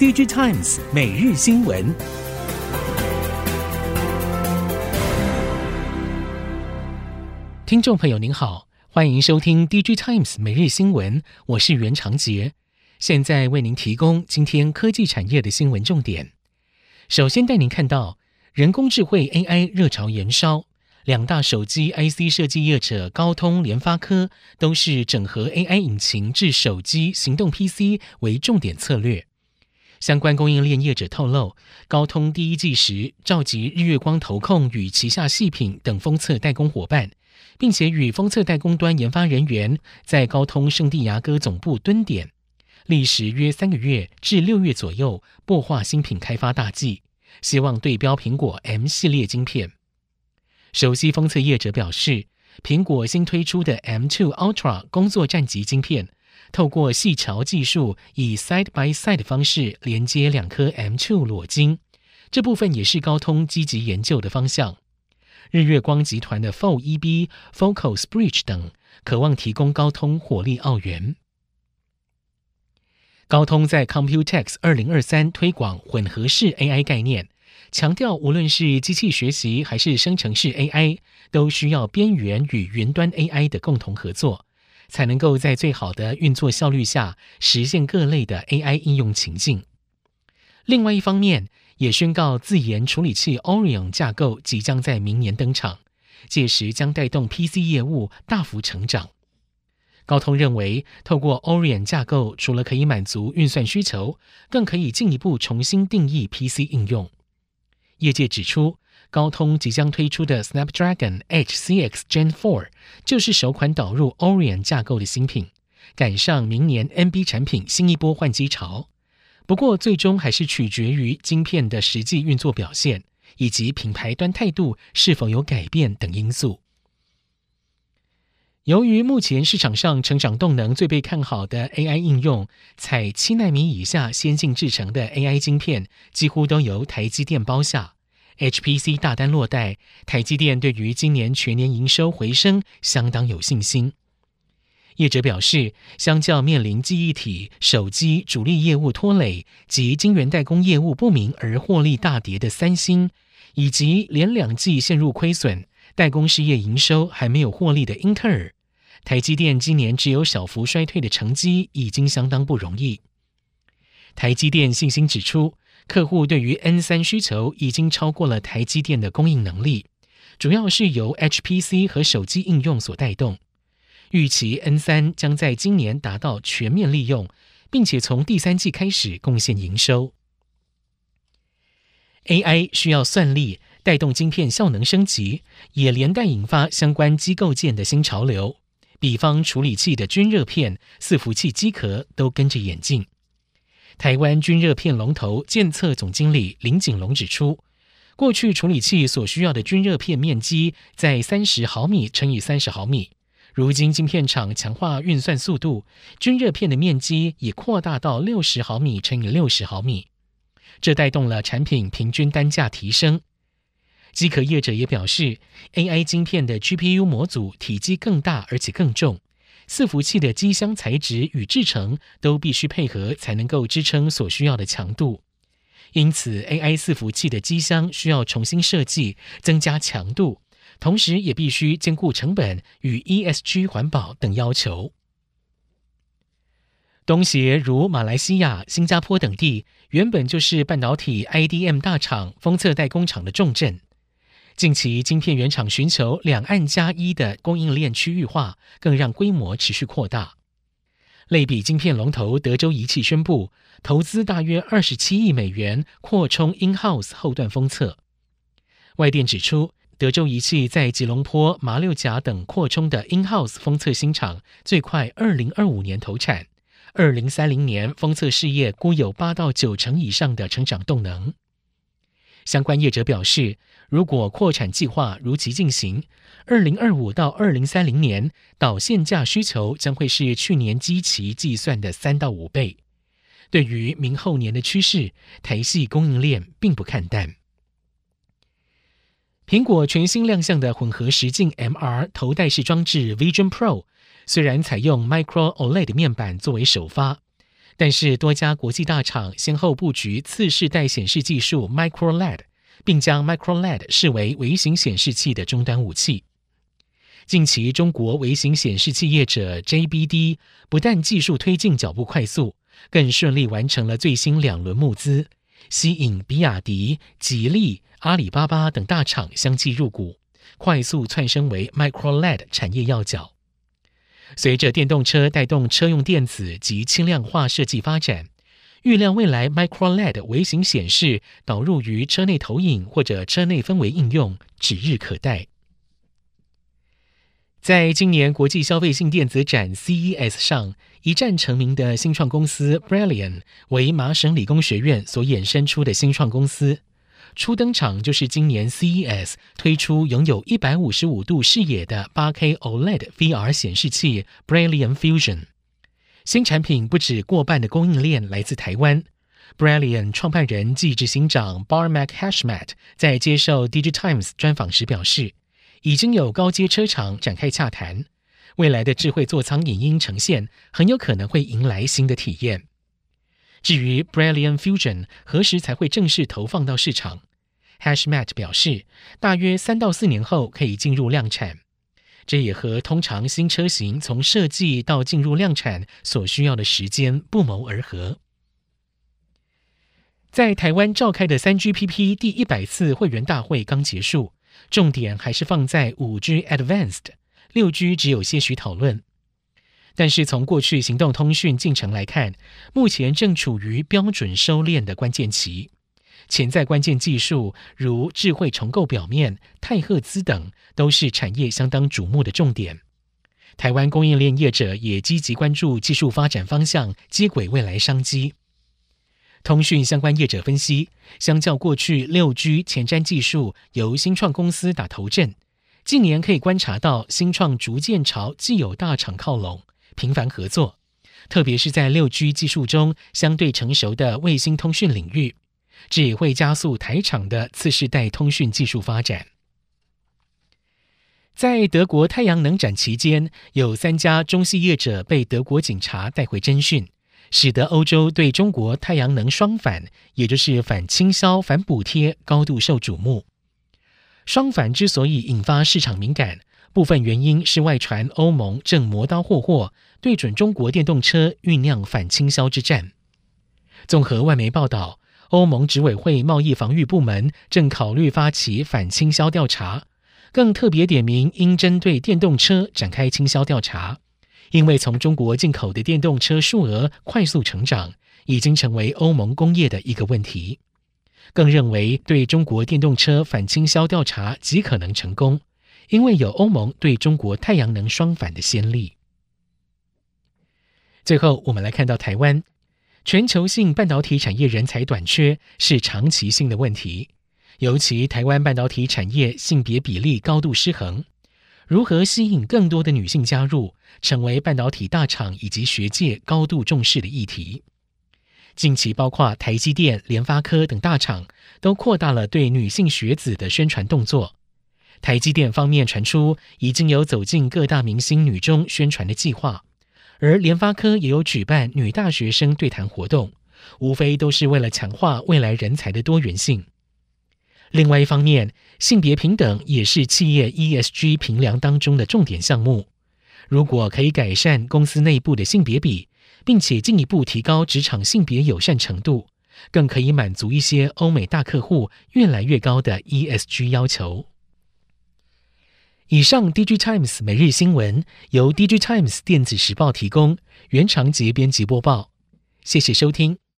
DigiTimes 每日新闻，听众朋友您好，欢迎收听 DigiTimes 每日新闻，我是袁长杰，现在为您提供今天科技产业的新闻重点。首先带您看到人工智慧 AI 热潮延烧。两大手机 IC 设计业者高通、联发科都是整合 AI 引擎至手机、行动 PC 为重点策略。相关供应链业者透露，高通第一季时召集日月光投控与旗下细品等封测代工伙伴，并且与封测代工端研发人员在高通圣地牙哥总部蹲点，历时约三个月至六月左右，擘画新品开发大计，希望对标苹果 M 系列晶片。首席封测业者表示，苹果新推出的 M2 Ultra 工作战级晶片，透过细桥技术，以 side by side 的方式连接两颗 M2 裸晶，这部分也是高通积极研究的方向。日月光集团的 FOEB、Focus Bridge 等，渴望提供高通火力奥援。高通在 Computex 二零二三推广混合式 AI 概念。强调，无论是机器学习还是生成式 AI，都需要边缘与云端 AI 的共同合作，才能够在最好的运作效率下实现各类的 AI 应用情境。另外一方面，也宣告自研处理器 Orion 架构即将在明年登场，届时将带动 PC 业务大幅成长。高通认为，透过 Orion 架构，除了可以满足运算需求，更可以进一步重新定义 PC 应用。业界指出，高通即将推出的 Snapdragon H C X Gen 4就是首款导入 Orion 架构的新品，赶上明年 NB 产品新一波换机潮。不过，最终还是取决于晶片的实际运作表现，以及品牌端态度是否有改变等因素。由于目前市场上成长动能最被看好的 AI 应用，采七纳米以下先进制程的 AI 晶片，几乎都由台积电包下。HPC 大单落袋，台积电对于今年全年营收回升相当有信心。业者表示，相较面临记忆体、手机主力业务拖累及晶圆代工业务不明而获利大跌的三星，以及连两季陷入亏损、代工事业营收还没有获利的英特尔。台积电今年只有小幅衰退的成绩，已经相当不容易。台积电信心指出，客户对于 N 三需求已经超过了台积电的供应能力，主要是由 HPC 和手机应用所带动。预期 N 三将在今年达到全面利用，并且从第三季开始贡献营收。AI 需要算力，带动晶片效能升级，也连带引发相关机构件的新潮流。比方处理器的均热片、伺服器机壳都跟着演进。台湾军热片龙头建策总经理林景龙指出，过去处理器所需要的军热片面积在三十毫米乘以三十毫米，如今晶片厂强化运算速度，军热片的面积也扩大到六十毫米乘以六十毫米，这带动了产品平均单价提升。机壳业者也表示，AI 晶片的 GPU 模组体积更大，而且更重，伺服器的机箱材质与制程都必须配合，才能够支撑所需要的强度。因此，AI 伺服器的机箱需要重新设计，增加强度，同时也必须兼顾成本与 ESG 环保等要求。东协如马来西亚、新加坡等地，原本就是半导体 IDM 大厂、封测代工厂的重镇。近期，晶片原厂寻求两岸加一的供应链区域化，更让规模持续扩大。类比晶片龙头德州仪器宣布投资大约二十七亿美元扩充 in-house 后段封测。外电指出，德州仪器在吉隆坡、马六甲等扩充的 in-house 封测新厂，最快二零二五年投产，二零三零年封测事业估有八到九成以上的成长动能。相关业者表示，如果扩产计划如期进行，二零二五到二零三零年导线架需求将会是去年基期计算的三到五倍。对于明后年的趋势，台系供应链并不看淡。苹果全新亮相的混合实境 MR 头戴式装置 Vision Pro，虽然采用 Micro OLED 面板作为首发。但是多家国际大厂先后布局次世代显示技术 Micro LED，并将 Micro LED 视为微型显示器的终端武器。近期，中国微型显示器业者 JBD 不但技术推进脚步快速，更顺利完成了最新两轮募资，吸引比亚迪、吉利、阿里巴巴等大厂相继入股，快速窜升为 Micro LED 产业要角。随着电动车带动车用电子及轻量化设计发展，预料未来 Micro LED 微型显示导入于车内投影或者车内氛围应用指日可待。在今年国际消费性电子展 CES 上，一战成名的新创公司 Brilliant 为麻省理工学院所衍生出的新创公司，初登场就是今年 CES 推出拥有一百五十五度视野的八 K OLED VR 显示器 Brilliant Fusion。新产品不止过半的供应链来自台湾 Brilliant 创办人暨执行长 Barmak Hashmat 在接受 DigiTimes 专访时表示。已经有高阶车厂展开洽谈，未来的智慧座舱影音呈现很有可能会迎来新的体验。至于 Brilliant Fusion 何时才会正式投放到市场，Hashmat 表示，大约三到四年后可以进入量产。这也和通常新车型从设计到进入量产所需要的时间不谋而合。在台湾召开的 3GPP 第一百次会员大会刚结束。重点还是放在五 G Advanced，六 G 只有些许讨论。但是从过去行动通讯进程来看，目前正处于标准收敛的关键期，潜在关键技术如智慧重构表面、太赫兹等，都是产业相当瞩目的重点。台湾供应链业者也积极关注技术发展方向，接轨未来商机。通讯相关业者分析，相较过去六 G 前瞻技术由新创公司打头阵，近年可以观察到新创逐渐朝既有大厂靠拢，频繁合作，特别是在六 G 技术中相对成熟的卫星通讯领域，这也会加速台厂的次世代通讯技术发展。在德国太阳能展期间，有三家中系业者被德国警察带回侦讯。使得欧洲对中国太阳能双反，也就是反倾销、反补贴，高度受瞩目。双反之所以引发市场敏感，部分原因是外传欧盟正磨刀霍霍，对准中国电动车酝酿反倾销之战。综合外媒报道，欧盟执委会贸易防御部门正考虑发起反倾销调查，更特别点名应针对电动车展开倾销调查。因为从中国进口的电动车数额快速成长，已经成为欧盟工业的一个问题。更认为对中国电动车反倾销调查极可能成功，因为有欧盟对中国太阳能双反的先例。最后，我们来看到台湾全球性半导体产业人才短缺是长期性的问题，尤其台湾半导体产业性别比例高度失衡。如何吸引更多的女性加入，成为半导体大厂以及学界高度重视的议题。近期，包括台积电、联发科等大厂都扩大了对女性学子的宣传动作。台积电方面传出已经有走进各大明星女中宣传的计划，而联发科也有举办女大学生对谈活动，无非都是为了强化未来人才的多元性。另外一方面，性别平等也是企业 ESG 评量当中的重点项目。如果可以改善公司内部的性别比，并且进一步提高职场性别友善程度，更可以满足一些欧美大客户越来越高的 ESG 要求。以上 DigiTimes 每日新闻由 DigiTimes 电子时报提供，原长节编辑播报。谢谢收听。